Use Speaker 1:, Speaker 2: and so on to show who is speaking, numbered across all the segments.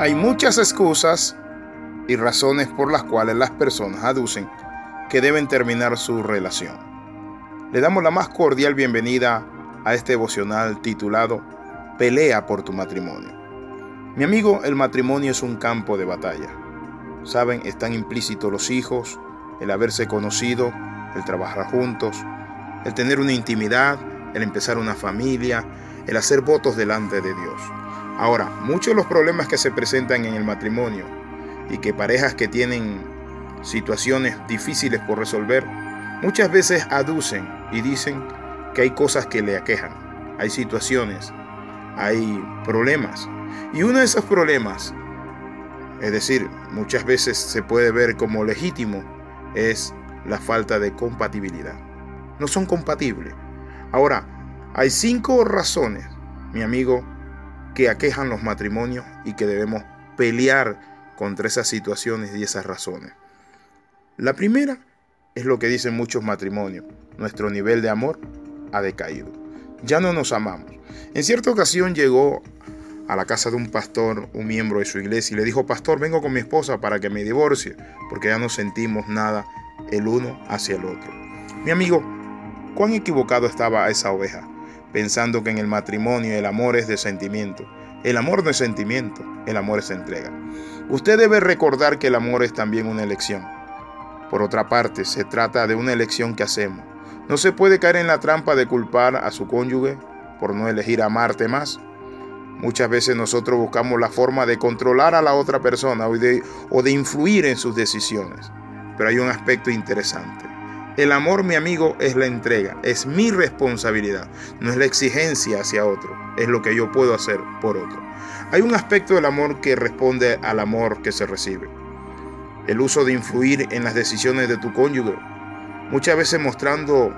Speaker 1: Hay muchas excusas y razones por las cuales las personas aducen que deben terminar su relación. Le damos la más cordial bienvenida a este devocional titulado Pelea por tu matrimonio. Mi amigo, el matrimonio es un campo de batalla. Saben, están implícitos los hijos, el haberse conocido, el trabajar juntos, el tener una intimidad, el empezar una familia, el hacer votos delante de Dios. Ahora, muchos de los problemas que se presentan en el matrimonio y que parejas que tienen situaciones difíciles por resolver, muchas veces aducen y dicen que hay cosas que le aquejan, hay situaciones, hay problemas. Y uno de esos problemas, es decir, muchas veces se puede ver como legítimo, es la falta de compatibilidad. No son compatibles. Ahora, hay cinco razones, mi amigo, que aquejan los matrimonios y que debemos pelear contra esas situaciones y esas razones. La primera es lo que dicen muchos matrimonios. Nuestro nivel de amor ha decaído. Ya no nos amamos. En cierta ocasión llegó a la casa de un pastor, un miembro de su iglesia, y le dijo, pastor, vengo con mi esposa para que me divorcie, porque ya no sentimos nada el uno hacia el otro. Mi amigo, cuán equivocado estaba esa oveja pensando que en el matrimonio el amor es de sentimiento. El amor no es sentimiento, el amor es entrega. Usted debe recordar que el amor es también una elección. Por otra parte, se trata de una elección que hacemos. No se puede caer en la trampa de culpar a su cónyuge por no elegir amarte más. Muchas veces nosotros buscamos la forma de controlar a la otra persona o de, o de influir en sus decisiones. Pero hay un aspecto interesante. El amor, mi amigo, es la entrega, es mi responsabilidad, no es la exigencia hacia otro, es lo que yo puedo hacer por otro. Hay un aspecto del amor que responde al amor que se recibe. El uso de influir en las decisiones de tu cónyuge, muchas veces mostrando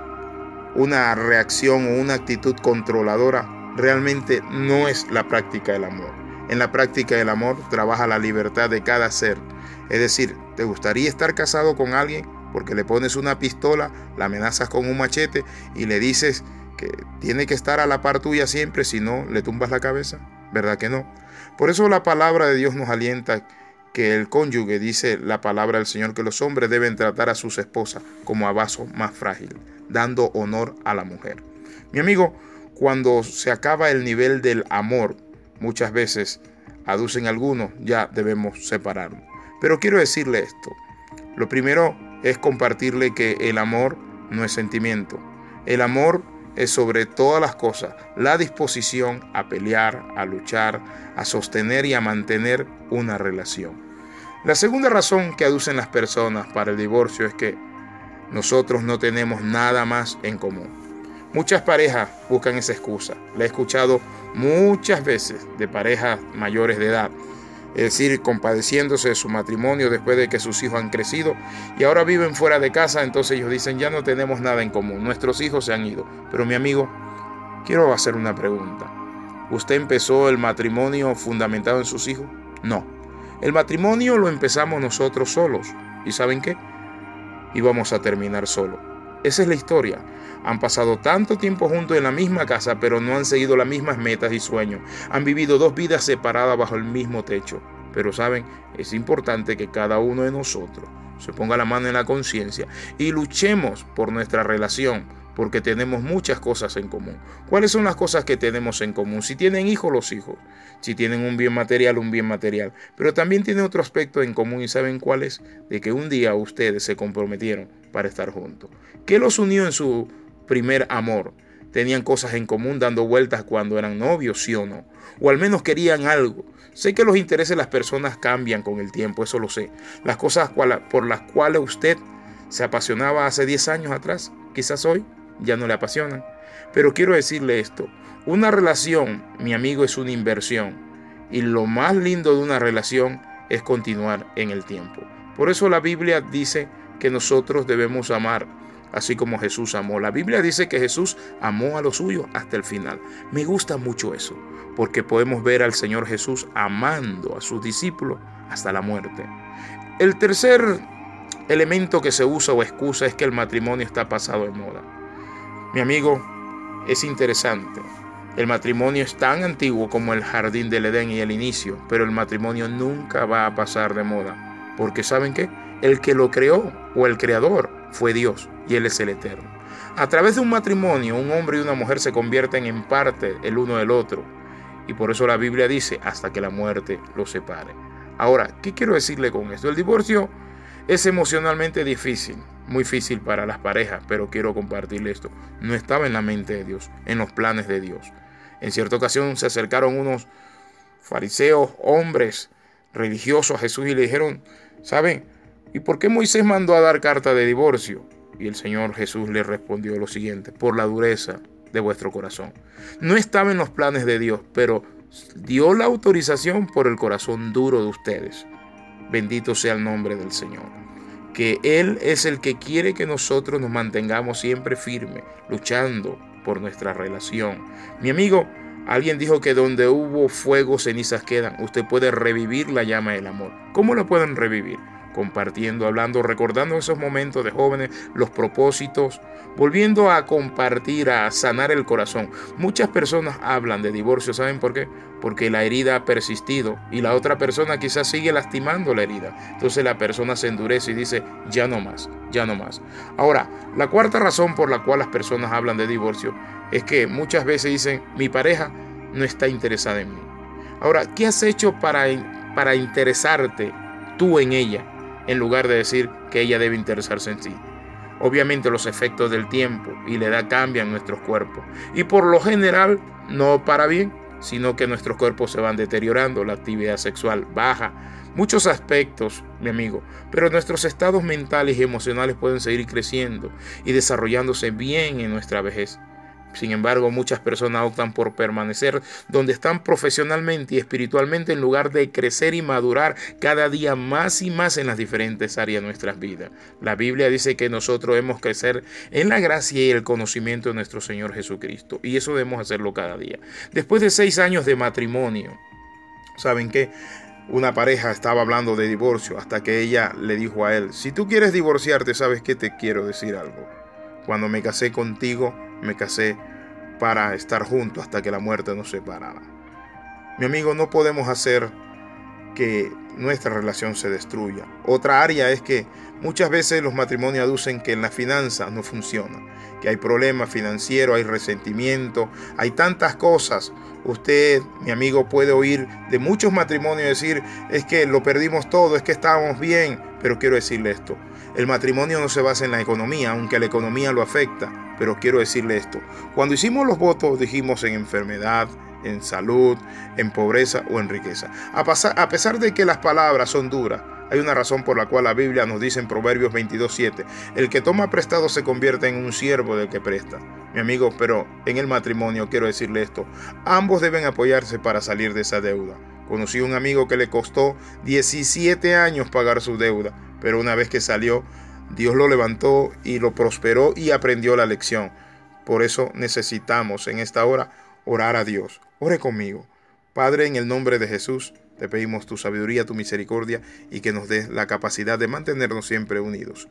Speaker 1: una reacción o una actitud controladora, realmente no es la práctica del amor. En la práctica del amor trabaja la libertad de cada ser. Es decir, ¿te gustaría estar casado con alguien? Porque le pones una pistola, la amenazas con un machete y le dices que tiene que estar a la par tuya siempre, si no, le tumbas la cabeza. ¿Verdad que no? Por eso la palabra de Dios nos alienta que el cónyuge, dice la palabra del Señor, que los hombres deben tratar a sus esposas como a vaso más frágil, dando honor a la mujer. Mi amigo, cuando se acaba el nivel del amor, muchas veces aducen algunos, ya debemos separarnos. Pero quiero decirle esto. Lo primero es compartirle que el amor no es sentimiento. El amor es sobre todas las cosas la disposición a pelear, a luchar, a sostener y a mantener una relación. La segunda razón que aducen las personas para el divorcio es que nosotros no tenemos nada más en común. Muchas parejas buscan esa excusa. La he escuchado muchas veces de parejas mayores de edad es decir, compadeciéndose de su matrimonio después de que sus hijos han crecido y ahora viven fuera de casa, entonces ellos dicen, ya no tenemos nada en común, nuestros hijos se han ido. Pero mi amigo, quiero hacer una pregunta. ¿Usted empezó el matrimonio fundamentado en sus hijos? No. El matrimonio lo empezamos nosotros solos. ¿Y saben qué? Íbamos a terminar solo. Esa es la historia. Han pasado tanto tiempo juntos en la misma casa, pero no han seguido las mismas metas y sueños. Han vivido dos vidas separadas bajo el mismo techo. Pero saben, es importante que cada uno de nosotros se ponga la mano en la conciencia y luchemos por nuestra relación, porque tenemos muchas cosas en común. ¿Cuáles son las cosas que tenemos en común? Si tienen hijos, los hijos. Si tienen un bien material, un bien material. Pero también tiene otro aspecto en común y ¿saben cuál es? De que un día ustedes se comprometieron para estar juntos. ¿Qué los unió en su primer amor. Tenían cosas en común dando vueltas cuando eran novios, sí o no. O al menos querían algo. Sé que los intereses de las personas cambian con el tiempo, eso lo sé. Las cosas por las cuales usted se apasionaba hace 10 años atrás, quizás hoy ya no le apasionan. Pero quiero decirle esto, una relación, mi amigo, es una inversión. Y lo más lindo de una relación es continuar en el tiempo. Por eso la Biblia dice que nosotros debemos amar así como Jesús amó. La Biblia dice que Jesús amó a los suyos hasta el final. Me gusta mucho eso, porque podemos ver al Señor Jesús amando a sus discípulos hasta la muerte. El tercer elemento que se usa o excusa es que el matrimonio está pasado de moda. Mi amigo, es interesante. El matrimonio es tan antiguo como el jardín del Edén y el inicio, pero el matrimonio nunca va a pasar de moda. Porque ¿saben qué? El que lo creó o el creador fue Dios y Él es el eterno. A través de un matrimonio, un hombre y una mujer se convierten en parte el uno del otro. Y por eso la Biblia dice, hasta que la muerte los separe. Ahora, ¿qué quiero decirle con esto? El divorcio es emocionalmente difícil, muy difícil para las parejas, pero quiero compartirle esto. No estaba en la mente de Dios, en los planes de Dios. En cierta ocasión se acercaron unos fariseos, hombres religiosos a Jesús y le dijeron, ¿saben? ¿Y por qué Moisés mandó a dar carta de divorcio? Y el Señor Jesús le respondió lo siguiente, por la dureza de vuestro corazón. No estaba en los planes de Dios, pero dio la autorización por el corazón duro de ustedes. Bendito sea el nombre del Señor. Que Él es el que quiere que nosotros nos mantengamos siempre firmes, luchando por nuestra relación. Mi amigo, alguien dijo que donde hubo fuego, cenizas quedan. Usted puede revivir la llama del amor. ¿Cómo la pueden revivir? Compartiendo, hablando, recordando esos momentos de jóvenes, los propósitos, volviendo a compartir, a sanar el corazón. Muchas personas hablan de divorcio, ¿saben por qué? Porque la herida ha persistido y la otra persona quizás sigue lastimando la herida. Entonces la persona se endurece y dice, ya no más, ya no más. Ahora, la cuarta razón por la cual las personas hablan de divorcio es que muchas veces dicen, mi pareja no está interesada en mí. Ahora, ¿qué has hecho para, para interesarte tú en ella? En lugar de decir que ella debe interesarse en sí. Obviamente los efectos del tiempo y la edad cambian nuestros cuerpos y por lo general no para bien, sino que nuestros cuerpos se van deteriorando, la actividad sexual baja, muchos aspectos, mi amigo, pero nuestros estados mentales y emocionales pueden seguir creciendo y desarrollándose bien en nuestra vejez. Sin embargo, muchas personas optan por permanecer donde están profesionalmente y espiritualmente en lugar de crecer y madurar cada día más y más en las diferentes áreas de nuestras vidas. La Biblia dice que nosotros debemos crecer en la gracia y el conocimiento de nuestro Señor Jesucristo. Y eso debemos hacerlo cada día. Después de seis años de matrimonio, ¿saben qué? Una pareja estaba hablando de divorcio hasta que ella le dijo a él, si tú quieres divorciarte, ¿sabes qué te quiero decir algo? Cuando me casé contigo, me casé para estar juntos hasta que la muerte nos separara. Mi amigo, no podemos hacer que nuestra relación se destruya. Otra área es que muchas veces los matrimonios aducen que en la finanza no funciona, que hay problemas financieros, hay resentimiento, hay tantas cosas. Usted, mi amigo, puede oír de muchos matrimonios decir, es que lo perdimos todo, es que estábamos bien, pero quiero decirle esto, el matrimonio no se basa en la economía, aunque la economía lo afecta, pero quiero decirle esto. Cuando hicimos los votos dijimos en enfermedad, en salud, en pobreza o en riqueza. A, a pesar de que las palabras son duras, hay una razón por la cual la Biblia nos dice en Proverbios 22.7, el que toma prestado se convierte en un siervo del que presta. Mi amigo, pero en el matrimonio quiero decirle esto, ambos deben apoyarse para salir de esa deuda. Conocí un amigo que le costó 17 años pagar su deuda, pero una vez que salió, Dios lo levantó y lo prosperó y aprendió la lección. Por eso necesitamos en esta hora orar a Dios. Ore conmigo. Padre, en el nombre de Jesús, te pedimos tu sabiduría, tu misericordia y que nos des la capacidad de mantenernos siempre unidos.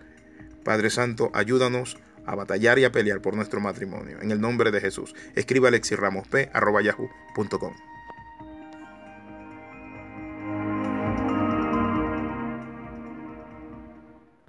Speaker 1: Padre Santo, ayúdanos a batallar y a pelear por nuestro matrimonio. En el nombre de Jesús. Escriba alexirramosp.yahoo.com.